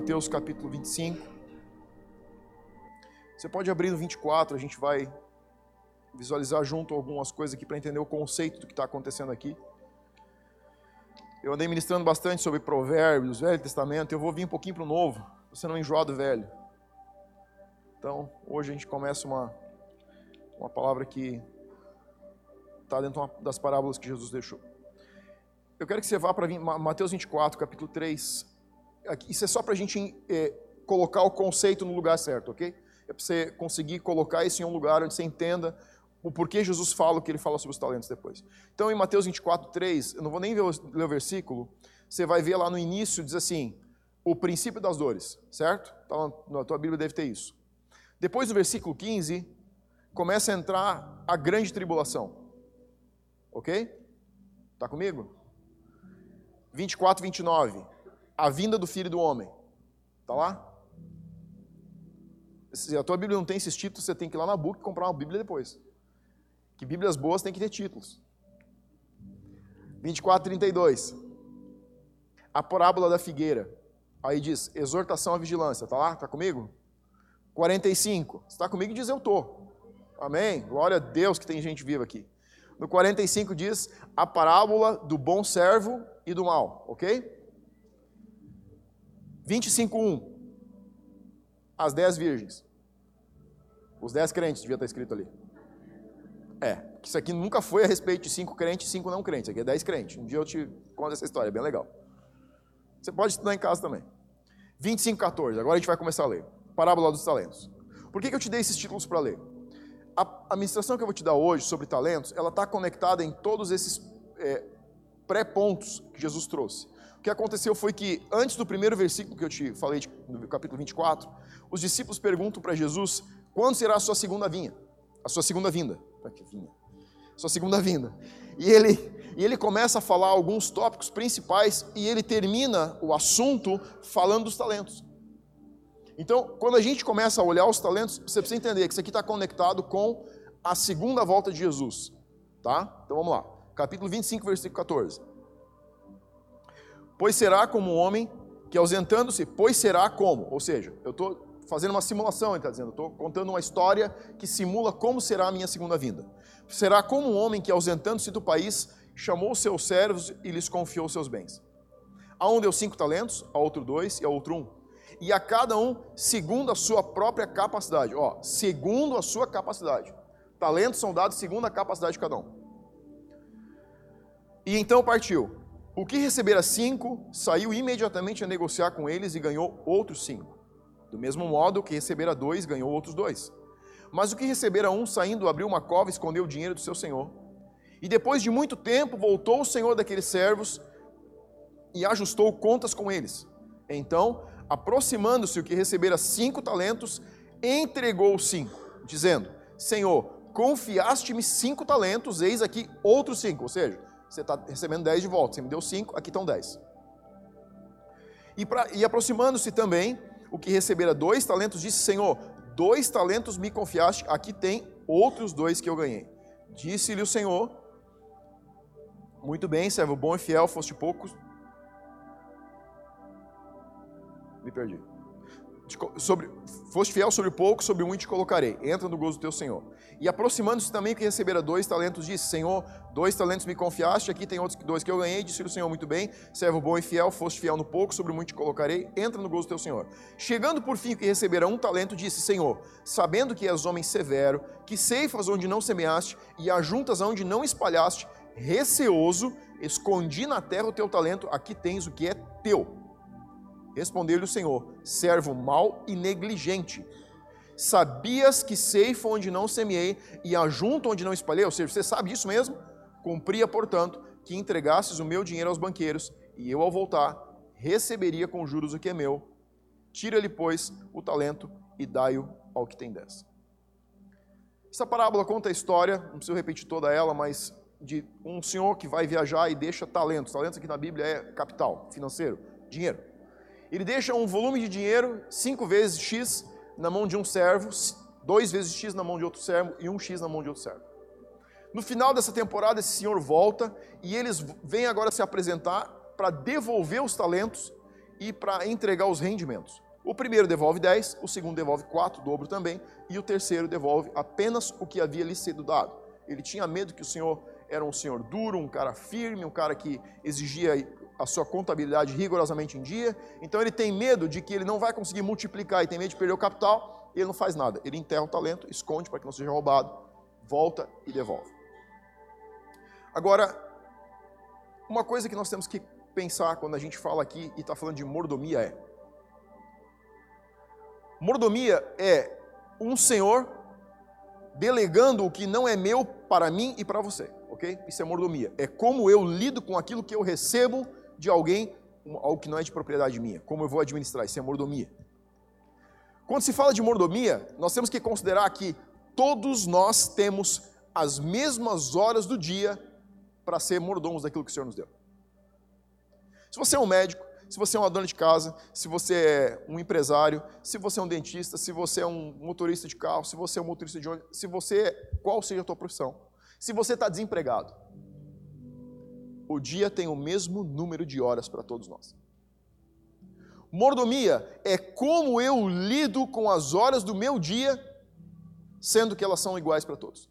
Mateus capítulo 25. Você pode abrir no 24, a gente vai visualizar junto algumas coisas aqui para entender o conceito do que está acontecendo aqui. Eu andei ministrando bastante sobre provérbios, Velho Testamento, eu vou vir um pouquinho para o Novo, você não enjoar do Velho. Então, hoje a gente começa uma, uma palavra que está dentro das parábolas que Jesus deixou. Eu quero que você vá para Mateus 24, capítulo 3. Isso é só para a gente é, colocar o conceito no lugar certo, ok? É para você conseguir colocar isso em um lugar onde você entenda o porquê Jesus fala o que ele fala sobre os talentos depois. Então, em Mateus 24, 3, eu não vou nem ler o versículo, você vai ver lá no início, diz assim, o princípio das dores, certo? Então, na tua Bíblia deve ter isso. Depois, no versículo 15, começa a entrar a grande tribulação. Ok? Está comigo? 24, 29. A vinda do Filho do Homem. Está lá? Se a tua Bíblia não tem esses títulos, você tem que ir lá na book e comprar uma Bíblia depois que Bíblias boas têm que ter títulos. 24, 32. A parábola da figueira. Aí diz, exortação à vigilância. Está lá? Está comigo? 45. Você está comigo? Diz, eu estou. Amém? Glória a Deus que tem gente viva aqui. No 45 diz, a parábola do bom servo e do mal. Ok? 25.1. As dez virgens. Os dez crentes, devia estar escrito ali. É, isso aqui nunca foi a respeito de cinco crentes e cinco não crentes. Aqui é dez crentes. Um dia eu te conto essa história, é bem legal. Você pode estudar em casa também. 25, 14. Agora a gente vai começar a ler. Parábola dos talentos. Por que, que eu te dei esses títulos para ler? A, a ministração que eu vou te dar hoje sobre talentos, ela está conectada em todos esses é, pré-pontos que Jesus trouxe. O que aconteceu foi que, antes do primeiro versículo que eu te falei, no capítulo 24, os discípulos perguntam para Jesus quando será a sua segunda vinda. A sua segunda vinda que vinha. Sua segunda vinda. E ele, e ele começa a falar alguns tópicos principais e ele termina o assunto falando dos talentos. Então, quando a gente começa a olhar os talentos, você precisa entender que isso aqui está conectado com a segunda volta de Jesus. Tá? Então vamos lá. Capítulo 25, versículo 14. Pois será como um homem que ausentando-se, pois será como? Ou seja, eu estou fazendo uma simulação, ele está dizendo, estou contando uma história que simula como será a minha segunda vinda. Será como um homem que, ausentando-se do país, chamou seus servos e lhes confiou seus bens. A um deu cinco talentos, a outro dois e a outro um. E a cada um segundo a sua própria capacidade. Ó, segundo a sua capacidade. Talentos são dados segundo a capacidade de cada um. E então partiu. O que recebera cinco, saiu imediatamente a negociar com eles e ganhou outros cinco. Do mesmo modo, o que recebera dois ganhou outros dois. Mas o que recebera um, saindo, abriu uma cova e escondeu o dinheiro do seu senhor. E depois de muito tempo, voltou o senhor daqueles servos e ajustou contas com eles. Então, aproximando-se o que recebera cinco talentos, entregou cinco, dizendo: Senhor, confiaste-me cinco talentos, eis aqui outros cinco. Ou seja, você está recebendo dez de volta, você me deu cinco, aqui estão dez. E, e aproximando-se também, o que recebera dois talentos, disse: Senhor, dois talentos me confiaste, aqui tem outros dois que eu ganhei. Disse-lhe o Senhor: Muito bem, servo bom e fiel, foste poucos. Me perdi sobre, foste fiel sobre pouco, sobre muito te colocarei. Entra no gozo do teu Senhor. E aproximando-se também que recebera dois talentos, disse: Senhor, dois talentos me confiaste, aqui tem outros dois que eu ganhei. Disse o Senhor: Muito bem, servo bom e fiel, foste fiel no pouco, sobre muito te colocarei. Entra no gozo do teu Senhor. Chegando por fim que recebera um talento, disse: Senhor, sabendo que és homem severo, que ceifas onde não semeaste e ajuntas onde não espalhaste, receoso, escondi na terra o teu talento, aqui tens o que é teu. Respondeu-lhe o Senhor: servo mau e negligente. Sabias que ceifa onde não semeei e ajunto onde não espalhei? Ou seja, você sabe disso mesmo? Cumpria, portanto, que entregasses o meu dinheiro aos banqueiros, e eu, ao voltar, receberia com juros o que é meu. Tira-lhe, pois, o talento e dai-o ao que tem dez. Essa parábola conta a história, não preciso repetir toda ela, mas de um senhor que vai viajar e deixa talentos. Talentos aqui na Bíblia é capital, financeiro, dinheiro. Ele deixa um volume de dinheiro, cinco vezes X, na mão de um servo, dois vezes X na mão de outro servo e um X na mão de outro servo. No final dessa temporada, esse senhor volta e eles vêm agora se apresentar para devolver os talentos e para entregar os rendimentos. O primeiro devolve 10, o segundo devolve 4, dobro também, e o terceiro devolve apenas o que havia lhe sido dado. Ele tinha medo que o senhor era um senhor duro, um cara firme, um cara que exigia a sua contabilidade rigorosamente em dia. Então ele tem medo de que ele não vai conseguir multiplicar e tem medo de perder o capital, ele não faz nada. Ele enterra o talento, esconde para que não seja roubado, volta e devolve. Agora, uma coisa que nós temos que pensar quando a gente fala aqui e está falando de mordomia é: mordomia é um senhor delegando o que não é meu para mim e para você, ok? Isso é mordomia. É como eu lido com aquilo que eu recebo de alguém, algo que não é de propriedade minha. Como eu vou administrar? Isso é mordomia. Quando se fala de mordomia, nós temos que considerar que todos nós temos as mesmas horas do dia para ser mordomos daquilo que o Senhor nos deu. Se você é um médico, se você é uma dona de casa, se você é um empresário, se você é um dentista, se você é um motorista de carro, se você é um motorista de ônibus, se você, qual seja a tua profissão, se você está desempregado, o dia tem o mesmo número de horas para todos nós. Mordomia é como eu lido com as horas do meu dia, sendo que elas são iguais para todos.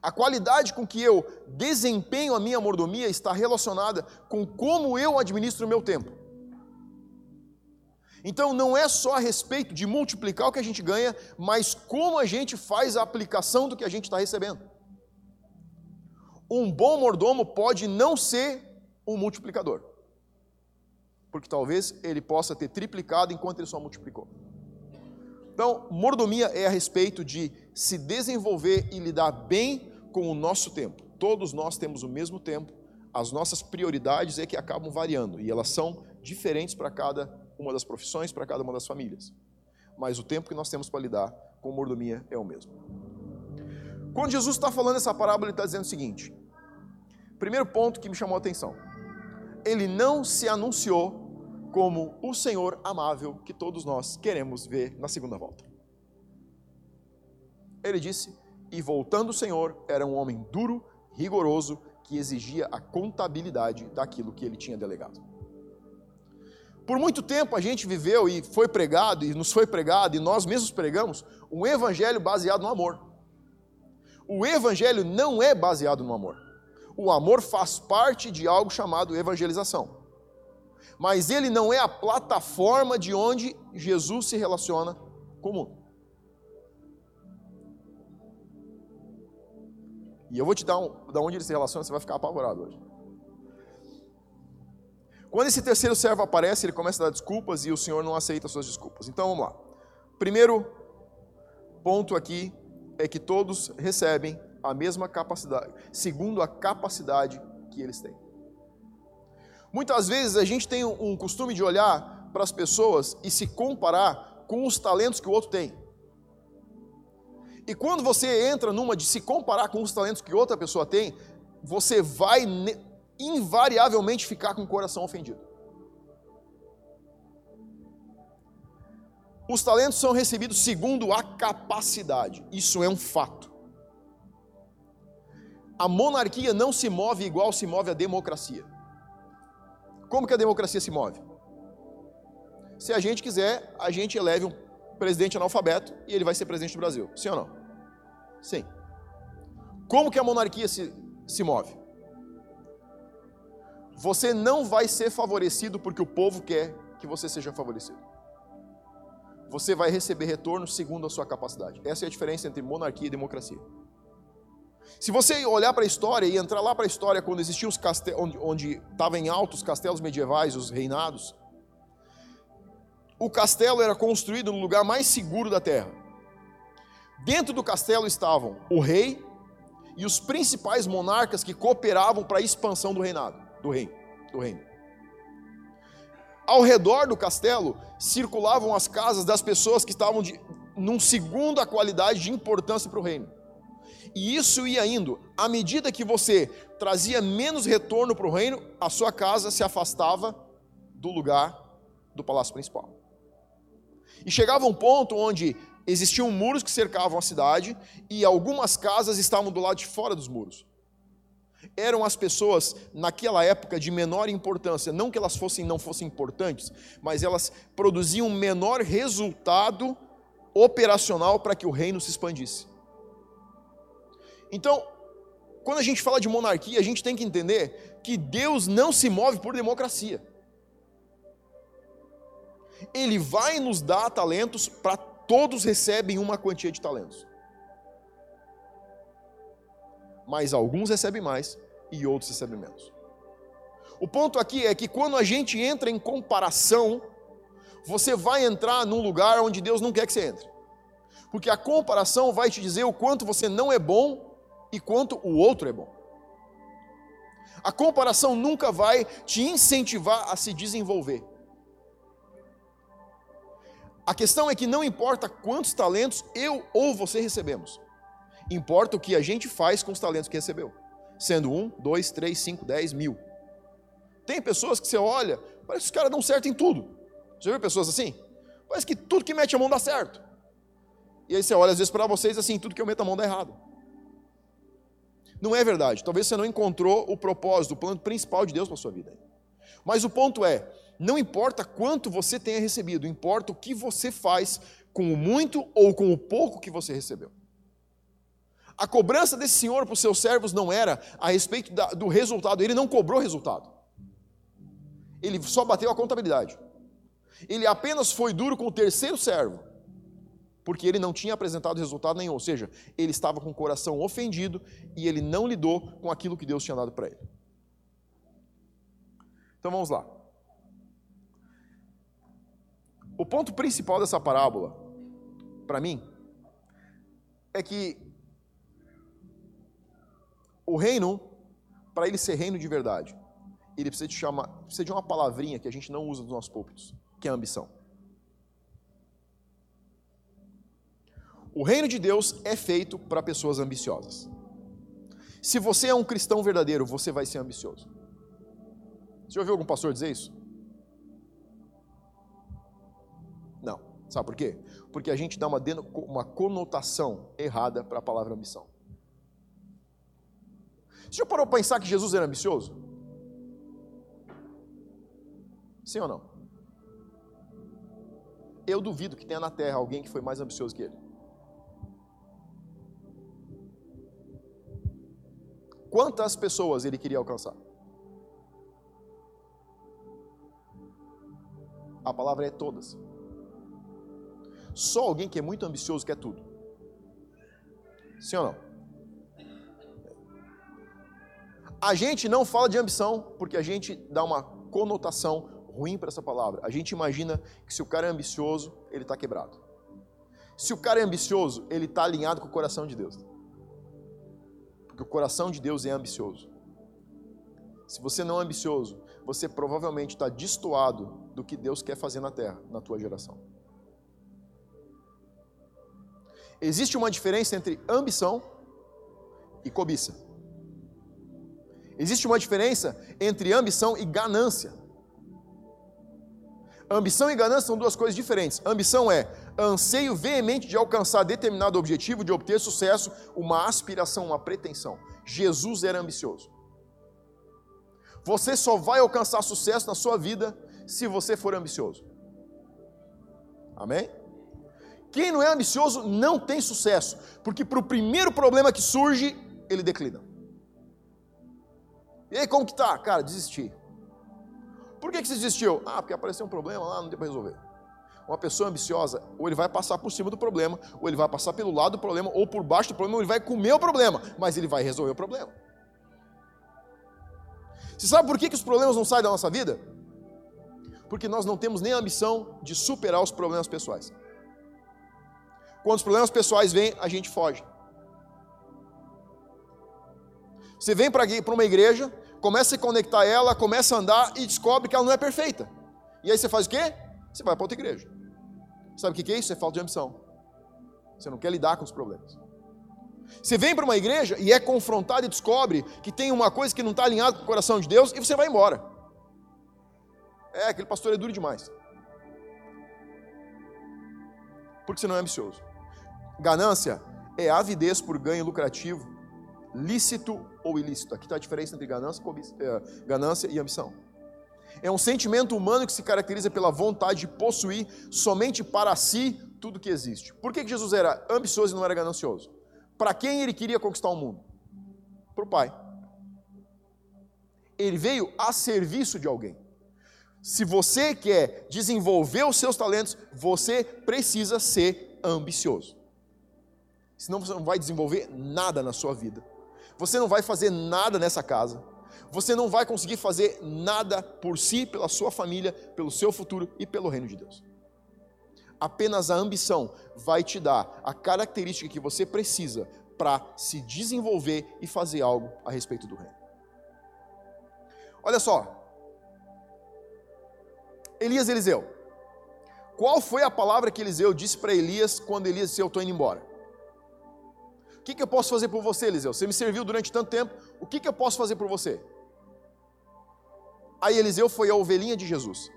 A qualidade com que eu desempenho a minha mordomia está relacionada com como eu administro o meu tempo. Então não é só a respeito de multiplicar o que a gente ganha, mas como a gente faz a aplicação do que a gente está recebendo. Um bom mordomo pode não ser um multiplicador, porque talvez ele possa ter triplicado enquanto ele só multiplicou. Então, mordomia é a respeito de se desenvolver e lidar bem com o nosso tempo. Todos nós temos o mesmo tempo, as nossas prioridades é que acabam variando e elas são diferentes para cada uma das profissões, para cada uma das famílias. Mas o tempo que nós temos para lidar com mordomia é o mesmo. Quando Jesus está falando essa parábola, ele está dizendo o seguinte: primeiro ponto que me chamou a atenção, ele não se anunciou como o Senhor amável que todos nós queremos ver na segunda volta. Ele disse e voltando o Senhor, era um homem duro, rigoroso, que exigia a contabilidade daquilo que ele tinha delegado. Por muito tempo a gente viveu e foi pregado, e nos foi pregado, e nós mesmos pregamos, um evangelho baseado no amor. O evangelho não é baseado no amor. O amor faz parte de algo chamado evangelização. Mas ele não é a plataforma de onde Jesus se relaciona com o mundo. E eu vou te dar um, da onde ele se relaciona, você vai ficar apavorado hoje. Quando esse terceiro servo aparece, ele começa a dar desculpas e o Senhor não aceita suas desculpas. Então vamos lá. Primeiro ponto aqui é que todos recebem a mesma capacidade, segundo a capacidade que eles têm. Muitas vezes a gente tem um costume de olhar para as pessoas e se comparar com os talentos que o outro tem. E quando você entra numa de se comparar com os talentos que outra pessoa tem, você vai invariavelmente ficar com o coração ofendido. Os talentos são recebidos segundo a capacidade, isso é um fato. A monarquia não se move igual se move a democracia. Como que a democracia se move? Se a gente quiser, a gente eleve um presidente analfabeto e ele vai ser presidente do Brasil. Sim ou não? Sim. Como que a monarquia se, se move? Você não vai ser favorecido porque o povo quer que você seja favorecido. Você vai receber retorno segundo a sua capacidade. Essa é a diferença entre monarquia e democracia. Se você olhar para a história e entrar lá para a história quando existiam os castelos, onde estavam em alto os castelos medievais, os reinados, o castelo era construído no lugar mais seguro da terra. Dentro do castelo estavam o rei e os principais monarcas que cooperavam para a expansão do reinado, do reino, do reino. Ao redor do castelo circulavam as casas das pessoas que estavam de, num segundo a qualidade de importância para o reino. E isso ia indo. À medida que você trazia menos retorno para o reino, a sua casa se afastava do lugar do palácio principal. E chegava um ponto onde existiam muros que cercavam a cidade e algumas casas estavam do lado de fora dos muros. eram as pessoas naquela época de menor importância, não que elas fossem não fossem importantes, mas elas produziam menor resultado operacional para que o reino se expandisse. Então, quando a gente fala de monarquia, a gente tem que entender que Deus não se move por democracia. Ele vai nos dar talentos para todos recebem uma quantia de talentos. Mas alguns recebem mais e outros recebem menos. O ponto aqui é que quando a gente entra em comparação, você vai entrar num lugar onde Deus não quer que você entre. Porque a comparação vai te dizer o quanto você não é bom e quanto o outro é bom. A comparação nunca vai te incentivar a se desenvolver. A questão é que não importa quantos talentos eu ou você recebemos, importa o que a gente faz com os talentos que recebeu, sendo um, dois, três, cinco, dez, mil. Tem pessoas que você olha, parece que os caras dão certo em tudo. Já viu pessoas assim? Parece que tudo que mete a mão dá certo. E aí você olha às vezes para vocês assim, tudo que eu meto a mão dá errado. Não é verdade. Talvez você não encontrou o propósito, o plano principal de Deus para sua vida. Mas o ponto é, não importa quanto você tenha recebido, importa o que você faz com o muito ou com o pouco que você recebeu. A cobrança desse senhor para os seus servos não era a respeito da, do resultado, ele não cobrou resultado. Ele só bateu a contabilidade. Ele apenas foi duro com o terceiro servo, porque ele não tinha apresentado resultado nenhum, ou seja, ele estava com o coração ofendido e ele não lidou com aquilo que Deus tinha dado para ele. Então vamos lá. O ponto principal dessa parábola, para mim, é que o reino, para ele ser reino de verdade, ele precisa de, precisa de uma palavrinha que a gente não usa nos nossos púlpitos, que é ambição. O reino de Deus é feito para pessoas ambiciosas. Se você é um cristão verdadeiro, você vai ser ambicioso. Você já ouviu algum pastor dizer isso? Não. Sabe por quê? Porque a gente dá uma, uma conotação errada para a palavra ambição. Você já parou para pensar que Jesus era ambicioso? Sim ou não? Eu duvido que tenha na terra alguém que foi mais ambicioso que ele. Quantas pessoas ele queria alcançar? A palavra é todas. Só alguém que é muito ambicioso quer tudo. Sim ou não? A gente não fala de ambição porque a gente dá uma conotação ruim para essa palavra. A gente imagina que se o cara é ambicioso, ele está quebrado. Se o cara é ambicioso, ele está alinhado com o coração de Deus. Porque o coração de Deus é ambicioso. Se você não é ambicioso, você provavelmente está destoado do que Deus quer fazer na terra, na tua geração. Existe uma diferença entre ambição e cobiça. Existe uma diferença entre ambição e ganância. Ambição e ganância são duas coisas diferentes. Ambição é anseio veemente de alcançar determinado objetivo, de obter sucesso, uma aspiração, uma pretensão. Jesus era ambicioso. Você só vai alcançar sucesso na sua vida se você for ambicioso. Amém? Quem não é ambicioso não tem sucesso, porque para o primeiro problema que surge, ele declina. E aí, como que tá? Cara, desisti. Por que, que você desistiu? Ah, porque apareceu um problema lá, não deu para resolver. Uma pessoa ambiciosa, ou ele vai passar por cima do problema, ou ele vai passar pelo lado do problema, ou por baixo do problema, ou ele vai comer o problema, mas ele vai resolver o problema. Você sabe por que, que os problemas não saem da nossa vida? Porque nós não temos nem a ambição de superar os problemas pessoais. Quando os problemas pessoais vêm, a gente foge. Você vem para uma igreja, começa a conectar ela, começa a andar e descobre que ela não é perfeita. E aí você faz o quê? Você vai para outra igreja. Sabe o que é isso? É falta de ambição. Você não quer lidar com os problemas. Você vem para uma igreja e é confrontado e descobre que tem uma coisa que não está alinhada com o coração de Deus e você vai embora. É, aquele pastor é duro demais. Porque você não é ambicioso. Ganância é avidez por ganho lucrativo, lícito ou ilícito. Aqui está a diferença entre ganância, é, ganância e ambição. É um sentimento humano que se caracteriza pela vontade de possuir somente para si tudo que existe. Por que Jesus era ambicioso e não era ganancioso? Para quem ele queria conquistar o mundo? Para o Pai. Ele veio a serviço de alguém. Se você quer desenvolver os seus talentos, você precisa ser ambicioso. Senão você não vai desenvolver nada na sua vida. Você não vai fazer nada nessa casa. Você não vai conseguir fazer nada por si, pela sua família, pelo seu futuro e pelo reino de Deus. Apenas a ambição vai te dar a característica que você precisa para se desenvolver e fazer algo a respeito do reino. Olha só, Elias Eliseu. Qual foi a palavra que Eliseu disse para Elias quando Elias disse: Eu estou indo embora? O que, que, eu posso fazer por você, Eliseu? Você me serviu durante tanto tempo, o que, que eu posso fazer por você? Aí Eliseu foi a ovelhinha de Jesus.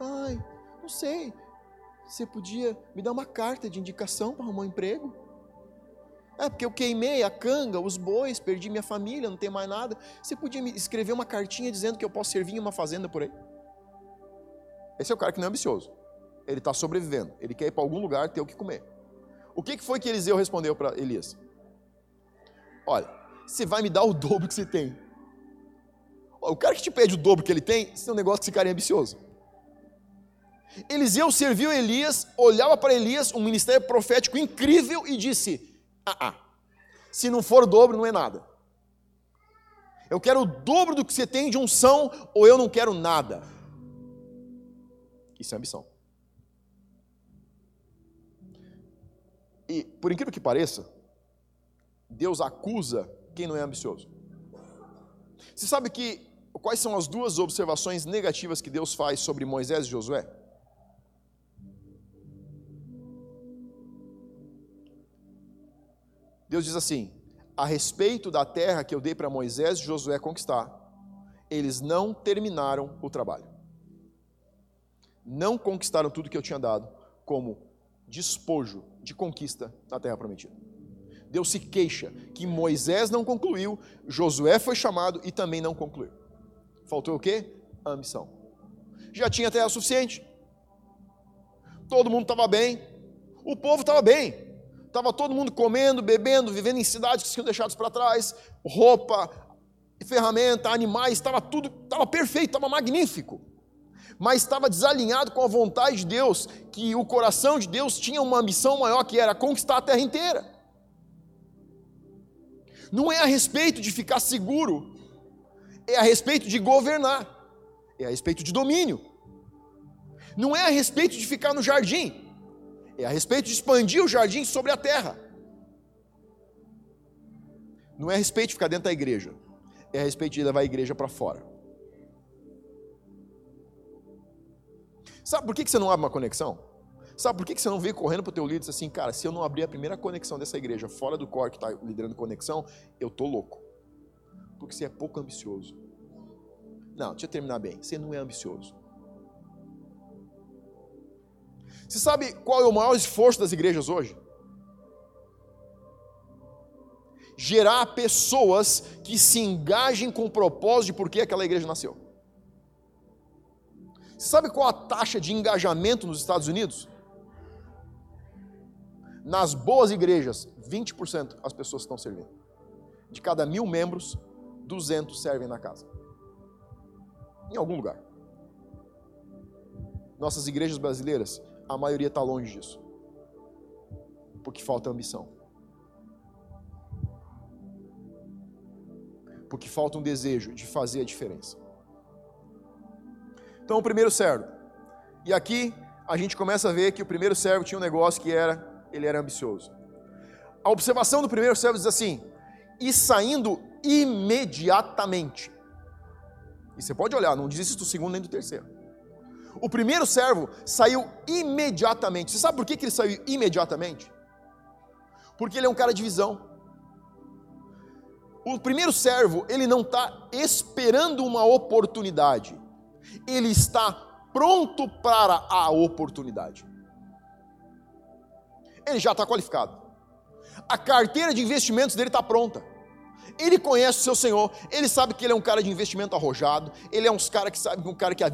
Ai, não sei. Você podia me dar uma carta de indicação para arrumar um emprego? É, porque eu queimei a canga, os bois, perdi minha família, não tenho mais nada. Você podia me escrever uma cartinha dizendo que eu posso servir em uma fazenda por aí? Esse é o cara que não é ambicioso. Ele está sobrevivendo. Ele quer ir para algum lugar ter o que comer. O que foi que Eliseu respondeu para Elias? Olha, você vai me dar o dobro que você tem. O cara que te pede o dobro que ele tem, isso é um negócio que esse cara é ambicioso. Eliseu serviu Elias, olhava para Elias, um ministério profético incrível, e disse: Ah, ah, se não for o dobro, não é nada. Eu quero o dobro do que você tem de unção, ou eu não quero nada. Isso é ambição. E, por incrível que pareça, Deus acusa quem não é ambicioso. Você sabe que quais são as duas observações negativas que Deus faz sobre Moisés e Josué? Deus diz assim: a respeito da terra que eu dei para Moisés e Josué conquistar, eles não terminaram o trabalho. Não conquistaram tudo que eu tinha dado como despojo de conquista na terra prometida. Deus se queixa que Moisés não concluiu, Josué foi chamado e também não concluiu. Faltou o quê? A missão. Já tinha terra suficiente. Todo mundo estava bem. O povo estava bem. Estava todo mundo comendo, bebendo, vivendo em cidades que tinham deixados para trás. Roupa, ferramenta, animais, estava tudo, estava perfeito, estava magnífico mas estava desalinhado com a vontade de Deus, que o coração de Deus tinha uma missão maior que era conquistar a terra inteira. Não é a respeito de ficar seguro, é a respeito de governar, é a respeito de domínio. Não é a respeito de ficar no jardim, é a respeito de expandir o jardim sobre a terra. Não é a respeito de ficar dentro da igreja, é a respeito de levar a igreja para fora. Sabe por que você não abre uma conexão? Sabe por que você não veio correndo para o teu líder e diz assim, cara, se eu não abrir a primeira conexão dessa igreja fora do core que está liderando conexão, eu tô louco. Porque você é pouco ambicioso. Não, deixa eu terminar bem. Você não é ambicioso. Você sabe qual é o maior esforço das igrejas hoje? Gerar pessoas que se engajem com o propósito de por que aquela igreja nasceu. Você sabe qual a taxa de engajamento nos Estados Unidos? Nas boas igrejas, 20% as pessoas estão servindo. De cada mil membros, 200 servem na casa. Em algum lugar. Nossas igrejas brasileiras, a maioria está longe disso. Porque falta ambição. Porque falta um desejo de fazer a diferença. Então, o primeiro servo. E aqui a gente começa a ver que o primeiro servo tinha um negócio que era, ele era ambicioso. A observação do primeiro servo diz assim: e saindo imediatamente. E você pode olhar, não diz isso do segundo nem do terceiro. O primeiro servo saiu imediatamente. Você sabe por que, que ele saiu imediatamente? Porque ele é um cara de visão. O primeiro servo, ele não está esperando uma oportunidade ele está pronto para a oportunidade. Ele já está qualificado. A carteira de investimentos dele está pronta. Ele conhece o seu Senhor, ele sabe que ele é um cara de investimento arrojado, ele é um cara que sabe que um cara que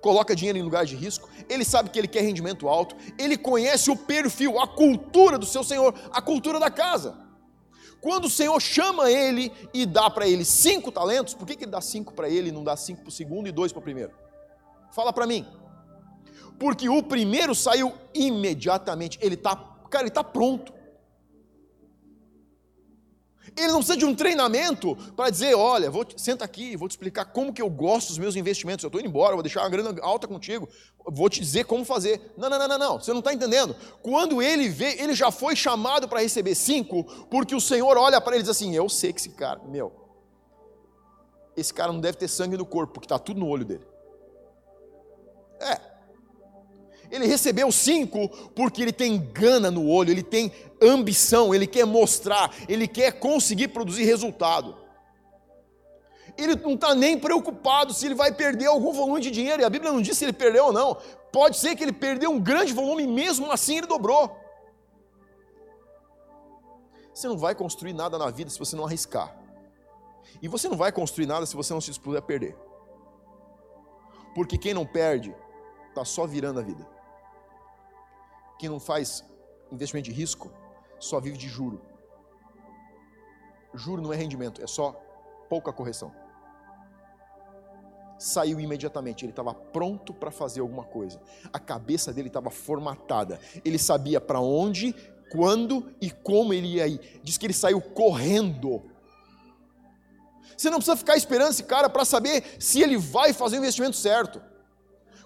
coloca dinheiro em lugar de risco, ele sabe que ele quer rendimento alto, ele conhece o perfil, a cultura do seu Senhor, a cultura da casa. Quando o Senhor chama ele e dá para ele cinco talentos, por que, que ele dá cinco para ele e não dá cinco para o segundo e dois para o primeiro? Fala para mim. Porque o primeiro saiu imediatamente, ele está, cara, ele está pronto. Ele não precisa de um treinamento para dizer, olha, vou, senta aqui, vou te explicar como que eu gosto dos meus investimentos. Eu estou indo embora, vou deixar uma grana alta contigo, vou te dizer como fazer. Não, não, não, não, não. Você não está entendendo. Quando ele vê, ele já foi chamado para receber cinco, porque o Senhor olha para ele e diz assim: Eu sei que esse cara, meu, esse cara não deve ter sangue no corpo, porque está tudo no olho dele. É, ele recebeu cinco porque ele tem gana no olho, ele tem ambição, ele quer mostrar, ele quer conseguir produzir resultado. Ele não está nem preocupado se ele vai perder algum volume de dinheiro, e a Bíblia não diz se ele perdeu ou não. Pode ser que ele perdeu um grande volume, mesmo assim ele dobrou. Você não vai construir nada na vida se você não arriscar. E você não vai construir nada se você não se dispuser a perder. Porque quem não perde, está só virando a vida. Quem não faz investimento de risco só vive de juro. Juro não é rendimento, é só pouca correção. Saiu imediatamente, ele estava pronto para fazer alguma coisa. A cabeça dele estava formatada. Ele sabia para onde, quando e como ele ia ir. Diz que ele saiu correndo. Você não precisa ficar esperando esse cara para saber se ele vai fazer o investimento certo.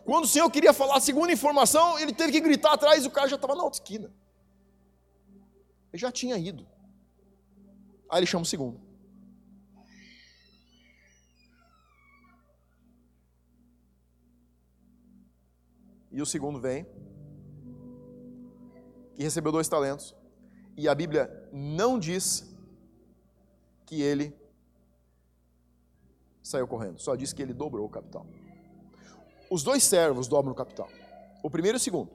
Quando o Senhor queria falar a segunda informação, ele teve que gritar atrás e o cara já estava na outra esquina. Ele já tinha ido. Aí ele chama o segundo. E o segundo vem, que recebeu dois talentos. E a Bíblia não diz que ele saiu correndo, só diz que ele dobrou o capital. Os dois servos dobram o capital. O primeiro e o segundo.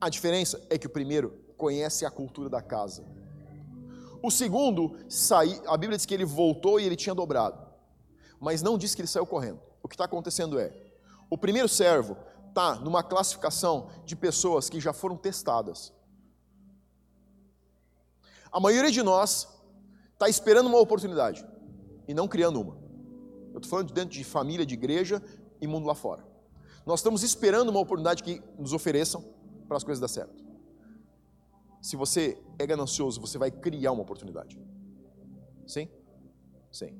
A diferença é que o primeiro conhece a cultura da casa. O segundo, sai, a Bíblia diz que ele voltou e ele tinha dobrado. Mas não diz que ele saiu correndo. O que está acontecendo é: o primeiro servo está numa classificação de pessoas que já foram testadas. A maioria de nós está esperando uma oportunidade e não criando uma. Eu estou falando de dentro de família, de igreja e mundo lá fora. Nós estamos esperando uma oportunidade que nos ofereçam para as coisas dar certo. Se você é ganancioso, você vai criar uma oportunidade. Sim? Sim.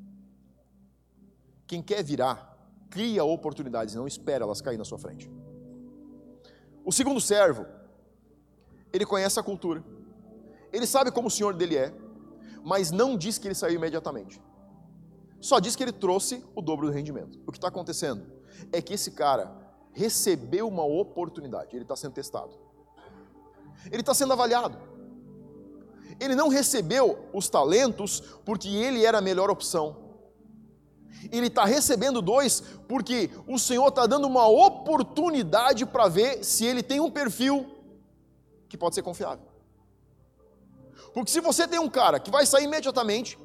Quem quer virar, cria oportunidades, não espera elas cair na sua frente. O segundo servo, ele conhece a cultura. Ele sabe como o senhor dele é, mas não diz que ele saiu imediatamente. Só diz que ele trouxe o dobro do rendimento. O que está acontecendo é que esse cara recebeu uma oportunidade, ele está sendo testado, ele está sendo avaliado. Ele não recebeu os talentos porque ele era a melhor opção. Ele está recebendo dois porque o Senhor está dando uma oportunidade para ver se ele tem um perfil que pode ser confiável. Porque se você tem um cara que vai sair imediatamente,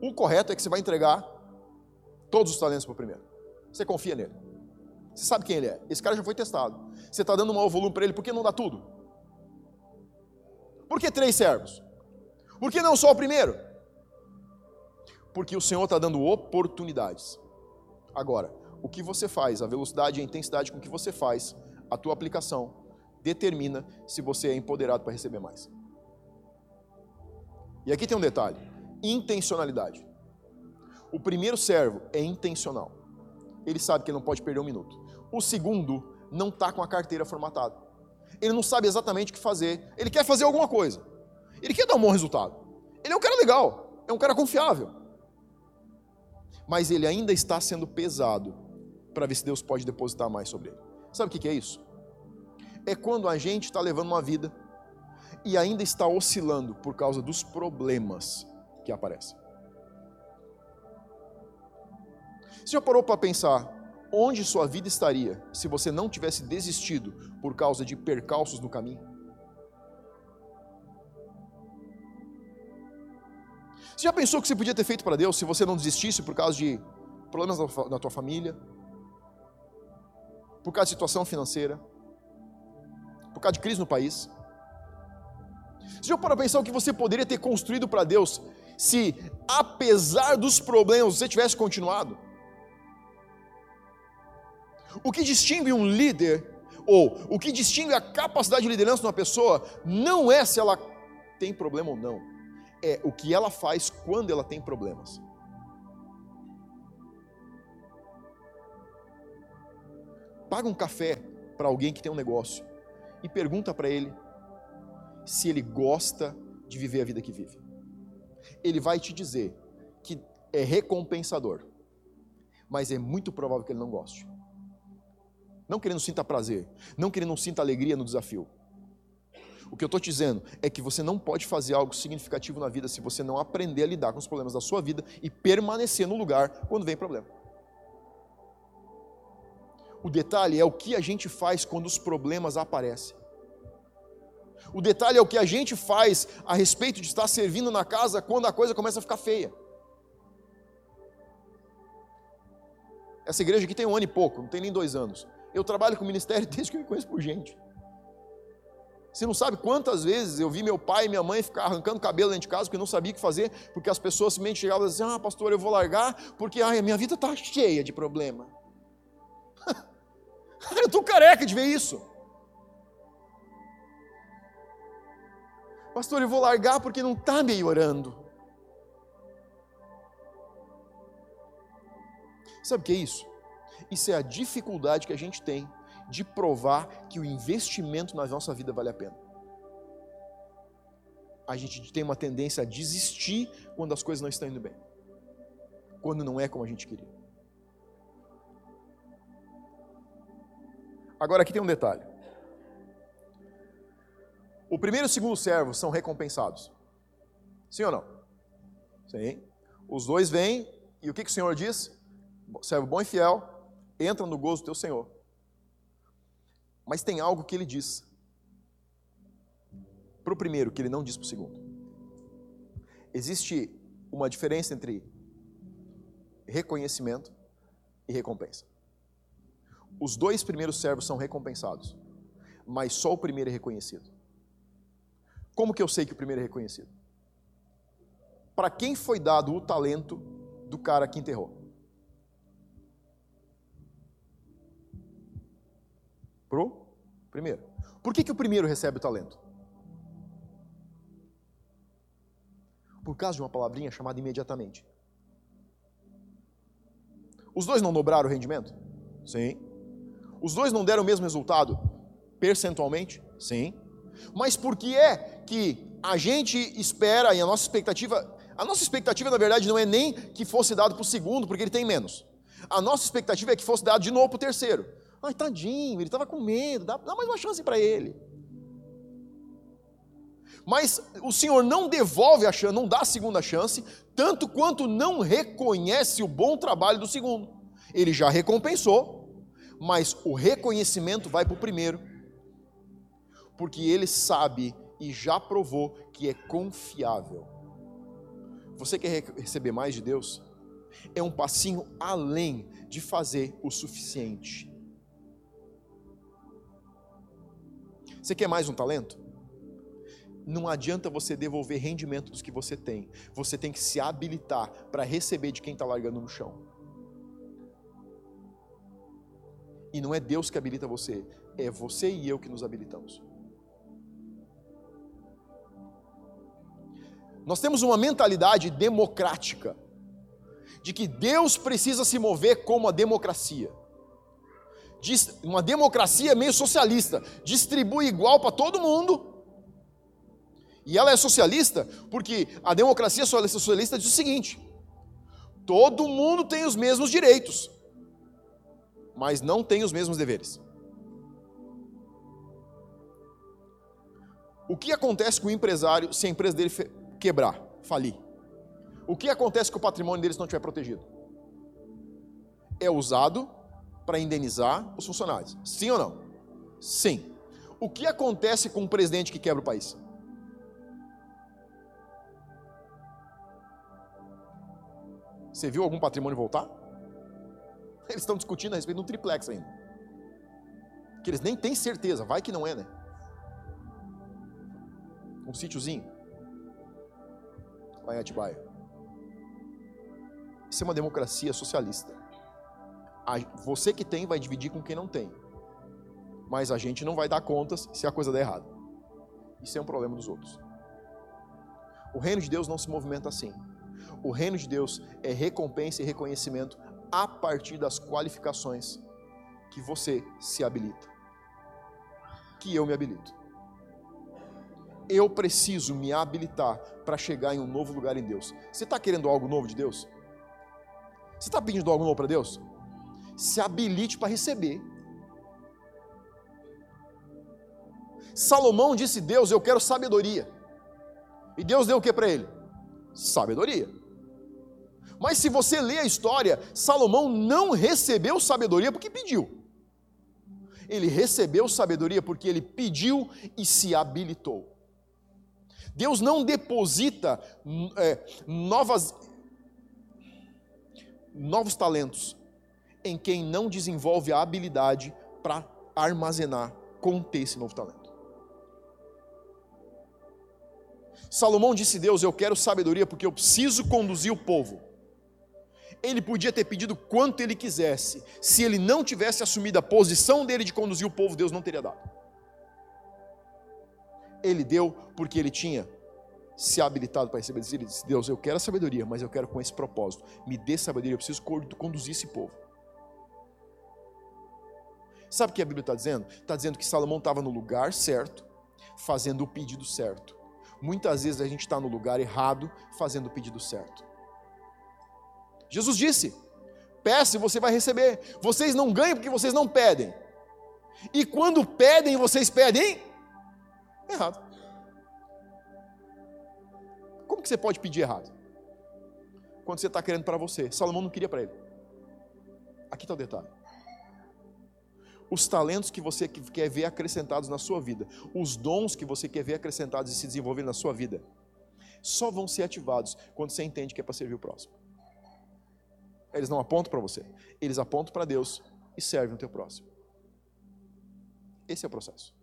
o correto é que você vai entregar todos os talentos para o primeiro. Você confia nele. Você sabe quem ele é. Esse cara já foi testado. Você está dando um maior volume para ele, por que não dá tudo? Por que três servos? Por que não só o primeiro? Porque o Senhor está dando oportunidades. Agora, o que você faz, a velocidade e a intensidade com que você faz, a tua aplicação, determina se você é empoderado para receber mais. E aqui tem um detalhe: intencionalidade. O primeiro servo é intencional ele sabe que ele não pode perder um minuto. O segundo não está com a carteira formatada. Ele não sabe exatamente o que fazer. Ele quer fazer alguma coisa. Ele quer dar um bom resultado. Ele é um cara legal, é um cara confiável. Mas ele ainda está sendo pesado para ver se Deus pode depositar mais sobre ele. Sabe o que é isso? É quando a gente está levando uma vida e ainda está oscilando por causa dos problemas que aparecem. Você já parou para pensar onde sua vida estaria se você não tivesse desistido por causa de percalços no caminho? Você já pensou o que você podia ter feito para Deus se você não desistisse por causa de problemas na tua família? Por causa de situação financeira? Por causa de crise no país? Você já para pensar o que você poderia ter construído para Deus se, apesar dos problemas, você tivesse continuado? O que distingue um líder, ou o que distingue a capacidade de liderança de uma pessoa, não é se ela tem problema ou não, é o que ela faz quando ela tem problemas. Paga um café para alguém que tem um negócio e pergunta para ele se ele gosta de viver a vida que vive. Ele vai te dizer que é recompensador, mas é muito provável que ele não goste. Não que ele não sinta prazer, não que ele não sinta alegria no desafio. O que eu estou dizendo é que você não pode fazer algo significativo na vida se você não aprender a lidar com os problemas da sua vida e permanecer no lugar quando vem problema. O detalhe é o que a gente faz quando os problemas aparecem. O detalhe é o que a gente faz a respeito de estar servindo na casa quando a coisa começa a ficar feia. Essa igreja aqui tem um ano e pouco, não tem nem dois anos. Eu trabalho com ministério desde que eu me conheço por gente. Você não sabe quantas vezes eu vi meu pai e minha mãe ficar arrancando cabelo dentro de casa porque não sabia o que fazer, porque as pessoas simplesmente chegavam e diziam: Ah, pastor, eu vou largar porque ai, a minha vida está cheia de problema. eu estou careca de ver isso. Pastor, eu vou largar porque não está melhorando. Sabe o que é isso? Isso é a dificuldade que a gente tem de provar que o investimento na nossa vida vale a pena. A gente tem uma tendência a desistir quando as coisas não estão indo bem, quando não é como a gente queria. Agora aqui tem um detalhe. O primeiro e o segundo servo são recompensados. Sim ou não? Sim. Os dois vêm e o que, que o Senhor diz? Servo bom e fiel, entra no gozo do teu Senhor. Mas tem algo que ele diz para o primeiro que ele não diz para o segundo. Existe uma diferença entre reconhecimento e recompensa. Os dois primeiros servos são recompensados, mas só o primeiro é reconhecido. Como que eu sei que o primeiro é reconhecido? Para quem foi dado o talento do cara que enterrou? Pro primeiro. Por que, que o primeiro recebe o talento? Por causa de uma palavrinha chamada imediatamente. Os dois não dobraram o rendimento? Sim. Os dois não deram o mesmo resultado percentualmente? Sim. Mas por que é que a gente espera e a nossa expectativa, a nossa expectativa na verdade não é nem que fosse dado para o segundo, porque ele tem menos. A nossa expectativa é que fosse dado de novo para o terceiro. Ai, tadinho, ele estava com medo, dá, dá mais uma chance para ele. Mas o Senhor não devolve a chance, não dá a segunda chance, tanto quanto não reconhece o bom trabalho do segundo. Ele já recompensou, mas o reconhecimento vai para o primeiro, porque ele sabe e já provou que é confiável. Você quer receber mais de Deus? É um passinho além de fazer o suficiente. Você quer mais um talento? Não adianta você devolver rendimento dos que você tem. Você tem que se habilitar para receber de quem está largando no chão. E não é Deus que habilita você, é você e eu que nos habilitamos. Nós temos uma mentalidade democrática, de que Deus precisa se mover como a democracia uma democracia meio socialista, distribui igual para todo mundo. E ela é socialista porque a democracia socialista diz o seguinte: todo mundo tem os mesmos direitos, mas não tem os mesmos deveres. O que acontece com o empresário se a empresa dele quebrar, falir? O que acontece com o patrimônio dele se não estiver protegido? É usado para indenizar os funcionários. Sim ou não? Sim. O que acontece com um presidente que quebra o país? Você viu algum patrimônio voltar? Eles estão discutindo a respeito de um triplex ainda. Que eles nem têm certeza, vai que não é, né? Um sítiozinho. Lá em Atibaia. Isso é uma democracia socialista. Você que tem vai dividir com quem não tem. Mas a gente não vai dar contas se a coisa der errado. Isso é um problema dos outros. O reino de Deus não se movimenta assim. O reino de Deus é recompensa e reconhecimento a partir das qualificações que você se habilita. Que eu me habilito. Eu preciso me habilitar para chegar em um novo lugar em Deus. Você está querendo algo novo de Deus? Você está pedindo algo novo para Deus? Se habilite para receber. Salomão disse: Deus, eu quero sabedoria. E Deus deu o que para ele? Sabedoria. Mas se você ler a história, Salomão não recebeu sabedoria porque pediu. Ele recebeu sabedoria porque ele pediu e se habilitou. Deus não deposita é, novas, novos talentos em quem não desenvolve a habilidade para armazenar, conter esse novo talento. Salomão disse a Deus: Eu quero sabedoria porque eu preciso conduzir o povo. Ele podia ter pedido quanto ele quisesse. Se ele não tivesse assumido a posição dele de conduzir o povo, Deus não teria dado. Ele deu porque ele tinha se habilitado para receber. Ele disse: Deus, eu quero a sabedoria, mas eu quero com esse propósito. Me dê sabedoria, eu preciso conduzir esse povo. Sabe o que a Bíblia está dizendo? Está dizendo que Salomão estava no lugar certo, fazendo o pedido certo. Muitas vezes a gente está no lugar errado, fazendo o pedido certo. Jesus disse: peça e você vai receber. Vocês não ganham porque vocês não pedem. E quando pedem, vocês pedem errado. Como que você pode pedir errado? Quando você está querendo para você. Salomão não queria para ele. Aqui está o detalhe os talentos que você quer ver acrescentados na sua vida, os dons que você quer ver acrescentados e se desenvolver na sua vida, só vão ser ativados quando você entende que é para servir o próximo. Eles não apontam para você, eles apontam para Deus e servem o teu próximo. Esse é o processo.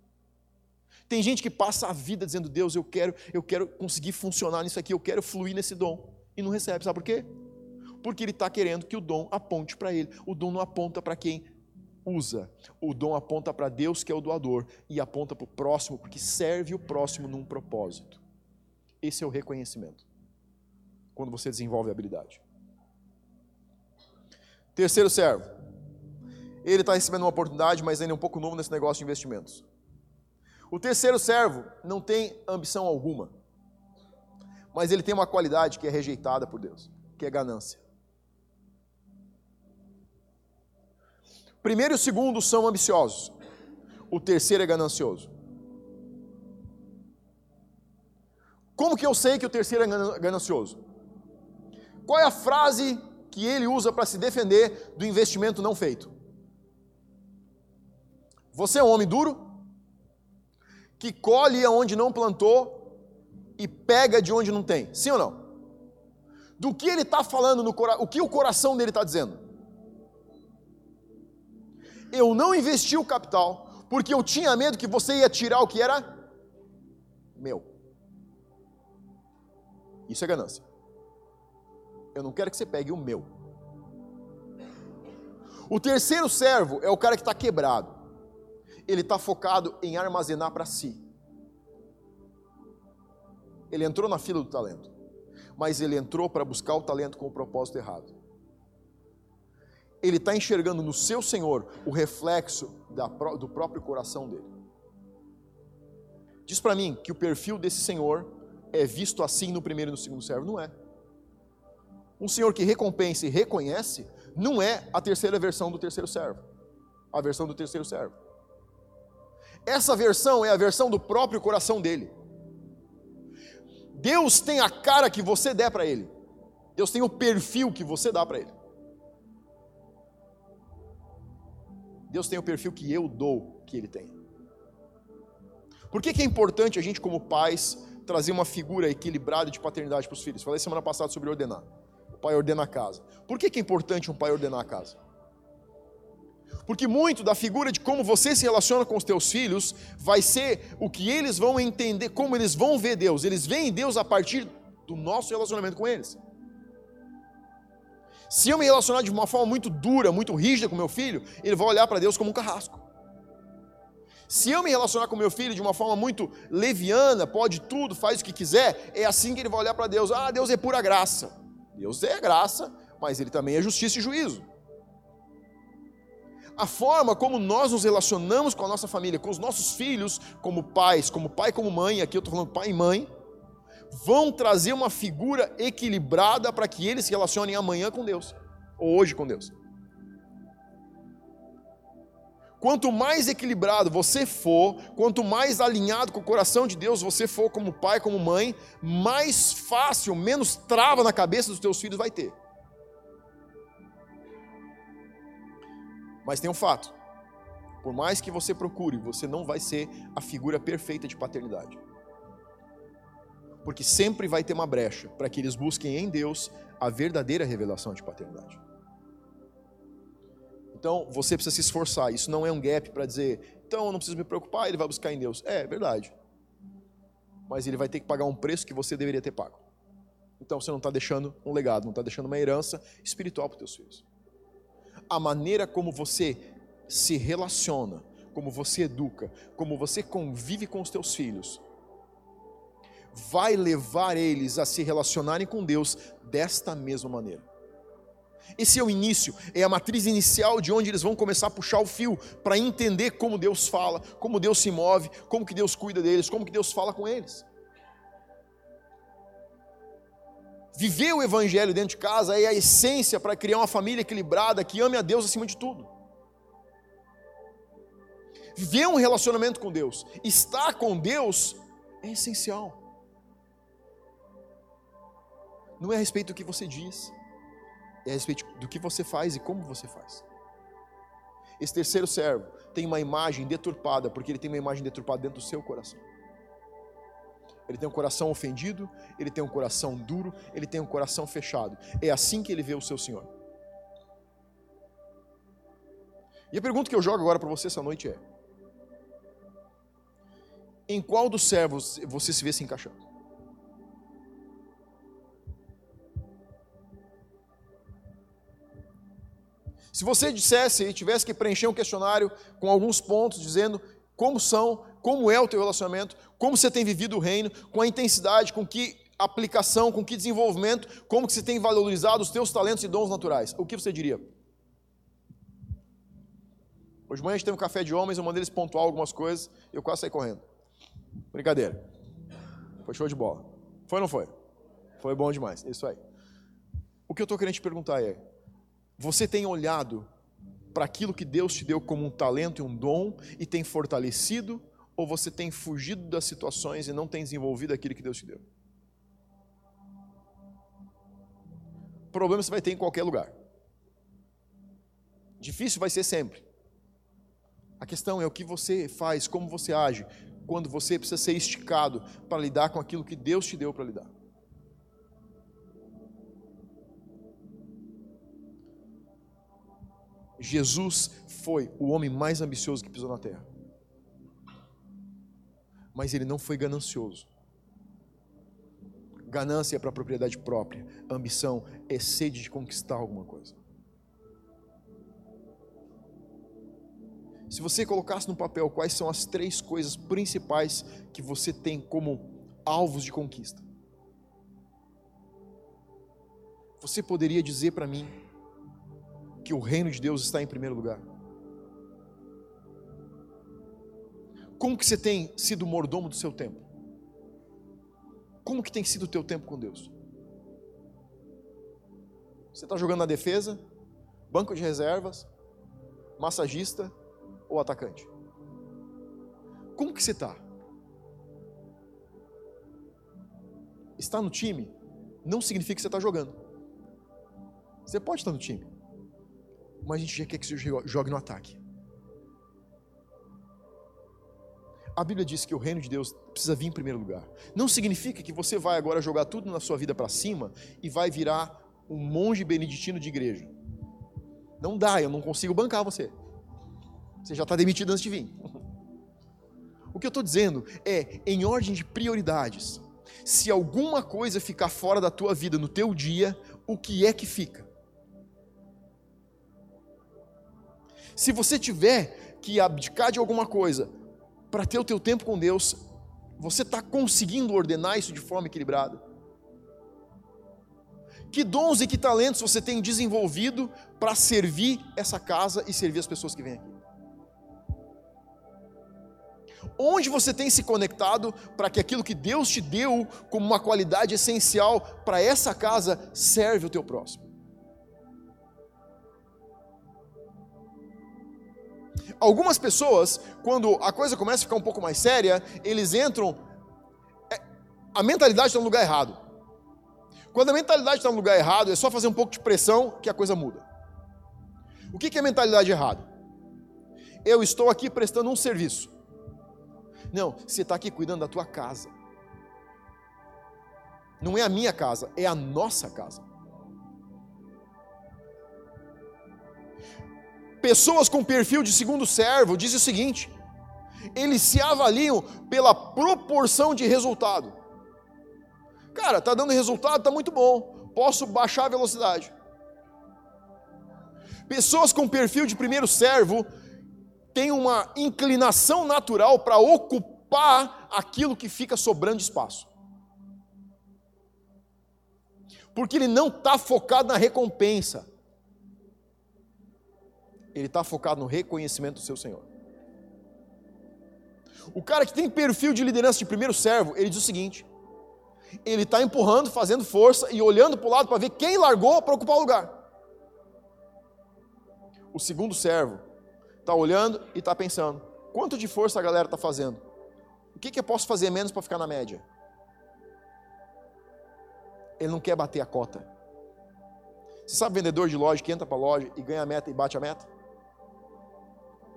Tem gente que passa a vida dizendo: "Deus, eu quero, eu quero conseguir funcionar nisso aqui, eu quero fluir nesse dom" e não recebe. Sabe por quê? Porque ele está querendo que o dom aponte para ele. O dom não aponta para quem usa. O dom aponta para Deus, que é o doador, e aponta para o próximo, porque serve o próximo num propósito. Esse é o reconhecimento. Quando você desenvolve a habilidade. Terceiro servo. Ele está recebendo uma oportunidade, mas ainda é um pouco novo nesse negócio de investimentos. O terceiro servo não tem ambição alguma, mas ele tem uma qualidade que é rejeitada por Deus, que é ganância. Primeiro e o segundo são ambiciosos, o terceiro é ganancioso. Como que eu sei que o terceiro é ganancioso? Qual é a frase que ele usa para se defender do investimento não feito? Você é um homem duro, que colhe aonde não plantou e pega de onde não tem. Sim ou não? Do que ele está falando no coração, o que o coração dele está dizendo? Eu não investi o capital, porque eu tinha medo que você ia tirar o que era meu. Isso é ganância. Eu não quero que você pegue o meu. O terceiro servo é o cara que está quebrado. Ele está focado em armazenar para si. Ele entrou na fila do talento, mas ele entrou para buscar o talento com o propósito errado ele está enxergando no seu Senhor o reflexo da, do próprio coração dele. Diz para mim que o perfil desse Senhor é visto assim no primeiro e no segundo servo. Não é. Um Senhor que recompensa e reconhece não é a terceira versão do terceiro servo. A versão do terceiro servo. Essa versão é a versão do próprio coração dele. Deus tem a cara que você der para ele. Deus tem o perfil que você dá para ele. Deus tem o perfil que eu dou que Ele tem. Por que, que é importante a gente, como pais, trazer uma figura equilibrada de paternidade para os filhos? Falei semana passada sobre ordenar. o pai ordena a casa. Por que, que é importante um pai ordenar a casa? Porque muito da figura de como você se relaciona com os teus filhos vai ser o que eles vão entender, como eles vão ver Deus. Eles veem Deus a partir do nosso relacionamento com eles. Se eu me relacionar de uma forma muito dura, muito rígida com meu filho, ele vai olhar para Deus como um carrasco. Se eu me relacionar com meu filho de uma forma muito leviana, pode tudo, faz o que quiser, é assim que ele vai olhar para Deus. Ah, Deus é pura graça. Deus é graça, mas ele também é justiça e juízo. A forma como nós nos relacionamos com a nossa família, com os nossos filhos, como pais, como pai, como mãe, aqui eu estou falando pai e mãe, vão trazer uma figura equilibrada para que eles se relacionem amanhã com Deus, ou hoje com Deus. Quanto mais equilibrado você for, quanto mais alinhado com o coração de Deus você for como pai, como mãe, mais fácil, menos trava na cabeça dos teus filhos vai ter. Mas tem um fato: por mais que você procure, você não vai ser a figura perfeita de paternidade porque sempre vai ter uma brecha para que eles busquem em Deus a verdadeira revelação de paternidade. Então, você precisa se esforçar. Isso não é um gap para dizer, então eu não preciso me preocupar, ele vai buscar em Deus. É, verdade. Mas ele vai ter que pagar um preço que você deveria ter pago. Então você não está deixando um legado, não está deixando uma herança espiritual para os teus filhos. A maneira como você se relaciona, como você educa, como você convive com os teus filhos, vai levar eles a se relacionarem com Deus desta mesma maneira. Esse é o início, é a matriz inicial de onde eles vão começar a puxar o fio para entender como Deus fala, como Deus se move, como que Deus cuida deles, como que Deus fala com eles. Viver o evangelho dentro de casa é a essência para criar uma família equilibrada que ame a Deus acima de tudo. Viver um relacionamento com Deus, estar com Deus é essencial não é a respeito do que você diz, é a respeito do que você faz e como você faz. Esse terceiro servo tem uma imagem deturpada, porque ele tem uma imagem deturpada dentro do seu coração. Ele tem um coração ofendido, ele tem um coração duro, ele tem um coração fechado. É assim que ele vê o seu Senhor. E a pergunta que eu jogo agora para você essa noite é: em qual dos servos você se vê se encaixando? Se você dissesse e tivesse que preencher um questionário com alguns pontos dizendo como são, como é o teu relacionamento, como você tem vivido o reino, com a intensidade, com que aplicação, com que desenvolvimento, como que você tem valorizado os teus talentos e dons naturais, o que você diria? Hoje de manhã a gente tem um café de homens, eu mandei eles pontuar algumas coisas e eu quase saí correndo. Brincadeira. Foi show de bola. Foi ou não foi? Foi bom demais. Isso aí. O que eu estou querendo te perguntar é: você tem olhado para aquilo que Deus te deu como um talento e um dom e tem fortalecido, ou você tem fugido das situações e não tem desenvolvido aquilo que Deus te deu? Problema você vai ter em qualquer lugar. Difícil vai ser sempre. A questão é o que você faz, como você age, quando você precisa ser esticado para lidar com aquilo que Deus te deu para lidar. Jesus foi o homem mais ambicioso que pisou na terra. Mas ele não foi ganancioso. Ganância é para propriedade própria, ambição é sede de conquistar alguma coisa. Se você colocasse no papel quais são as três coisas principais que você tem como alvos de conquista, você poderia dizer para mim que o reino de Deus está em primeiro lugar? Como que você tem sido mordomo do seu tempo? Como que tem sido o teu tempo com Deus? Você está jogando na defesa, banco de reservas, massagista ou atacante? Como que você está? Estar no time não significa que você está jogando. Você pode estar no time, mas a gente já quer que você jogue no ataque. A Bíblia diz que o reino de Deus precisa vir em primeiro lugar. Não significa que você vai agora jogar tudo na sua vida para cima e vai virar um monge beneditino de igreja. Não dá, eu não consigo bancar você. Você já está demitido antes de vir. O que eu estou dizendo é, em ordem de prioridades, se alguma coisa ficar fora da tua vida no teu dia, o que é que fica? Se você tiver que abdicar de alguma coisa para ter o teu tempo com Deus, você está conseguindo ordenar isso de forma equilibrada? Que dons e que talentos você tem desenvolvido para servir essa casa e servir as pessoas que vêm aqui? Onde você tem se conectado para que aquilo que Deus te deu como uma qualidade essencial para essa casa serve o teu próximo? Algumas pessoas, quando a coisa começa a ficar um pouco mais séria, eles entram. É, a mentalidade está no lugar errado. Quando a mentalidade está no lugar errado, é só fazer um pouco de pressão que a coisa muda. O que é mentalidade errada? Eu estou aqui prestando um serviço. Não, você está aqui cuidando da tua casa. Não é a minha casa, é a nossa casa. Pessoas com perfil de segundo servo dizem o seguinte: eles se avaliam pela proporção de resultado. Cara, tá dando resultado, tá muito bom. Posso baixar a velocidade. Pessoas com perfil de primeiro servo tem uma inclinação natural para ocupar aquilo que fica sobrando espaço. Porque ele não está focado na recompensa, ele está focado no reconhecimento do seu Senhor. O cara que tem perfil de liderança de primeiro servo, ele diz o seguinte: ele está empurrando, fazendo força e olhando para o lado para ver quem largou para ocupar o lugar. O segundo servo, está olhando e está pensando: quanto de força a galera está fazendo? O que, que eu posso fazer menos para ficar na média? Ele não quer bater a cota. Você sabe vendedor de loja que entra para a loja e ganha a meta e bate a meta?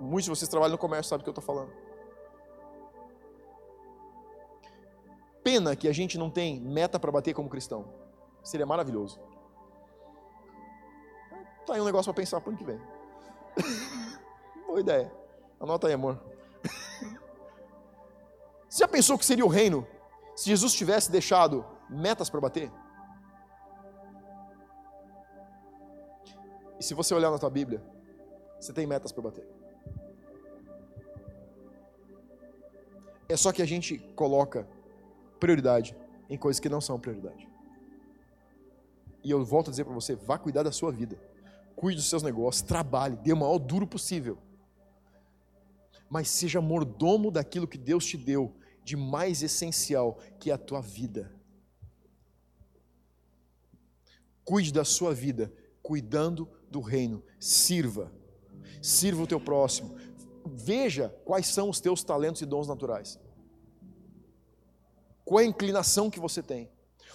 Muitos de vocês trabalham no comércio, sabem o que eu estou falando. Pena que a gente não tem meta para bater como cristão. Seria maravilhoso. Tá aí um negócio para pensar para o ano que vem. Boa ideia. Anota aí, amor. Você já pensou que seria o reino se Jesus tivesse deixado metas para bater? E se você olhar na tua Bíblia, você tem metas para bater. É só que a gente coloca prioridade em coisas que não são prioridade. E eu volto a dizer para você: vá cuidar da sua vida, cuide dos seus negócios, trabalhe, dê o maior duro possível mas seja mordomo daquilo que Deus te deu de mais essencial, que é a tua vida. Cuide da sua vida, cuidando do reino. Sirva. Sirva o teu próximo. Veja quais são os teus talentos e dons naturais. Qual é a inclinação que você tem?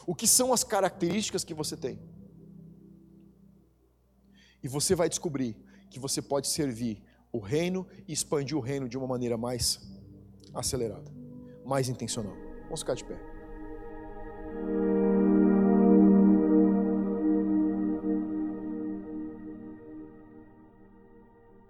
O que são as características que você tem? E você vai descobrir que você pode servir o reino e expandir o reino de uma maneira mais acelerada, mais intencional. Vamos ficar de pé.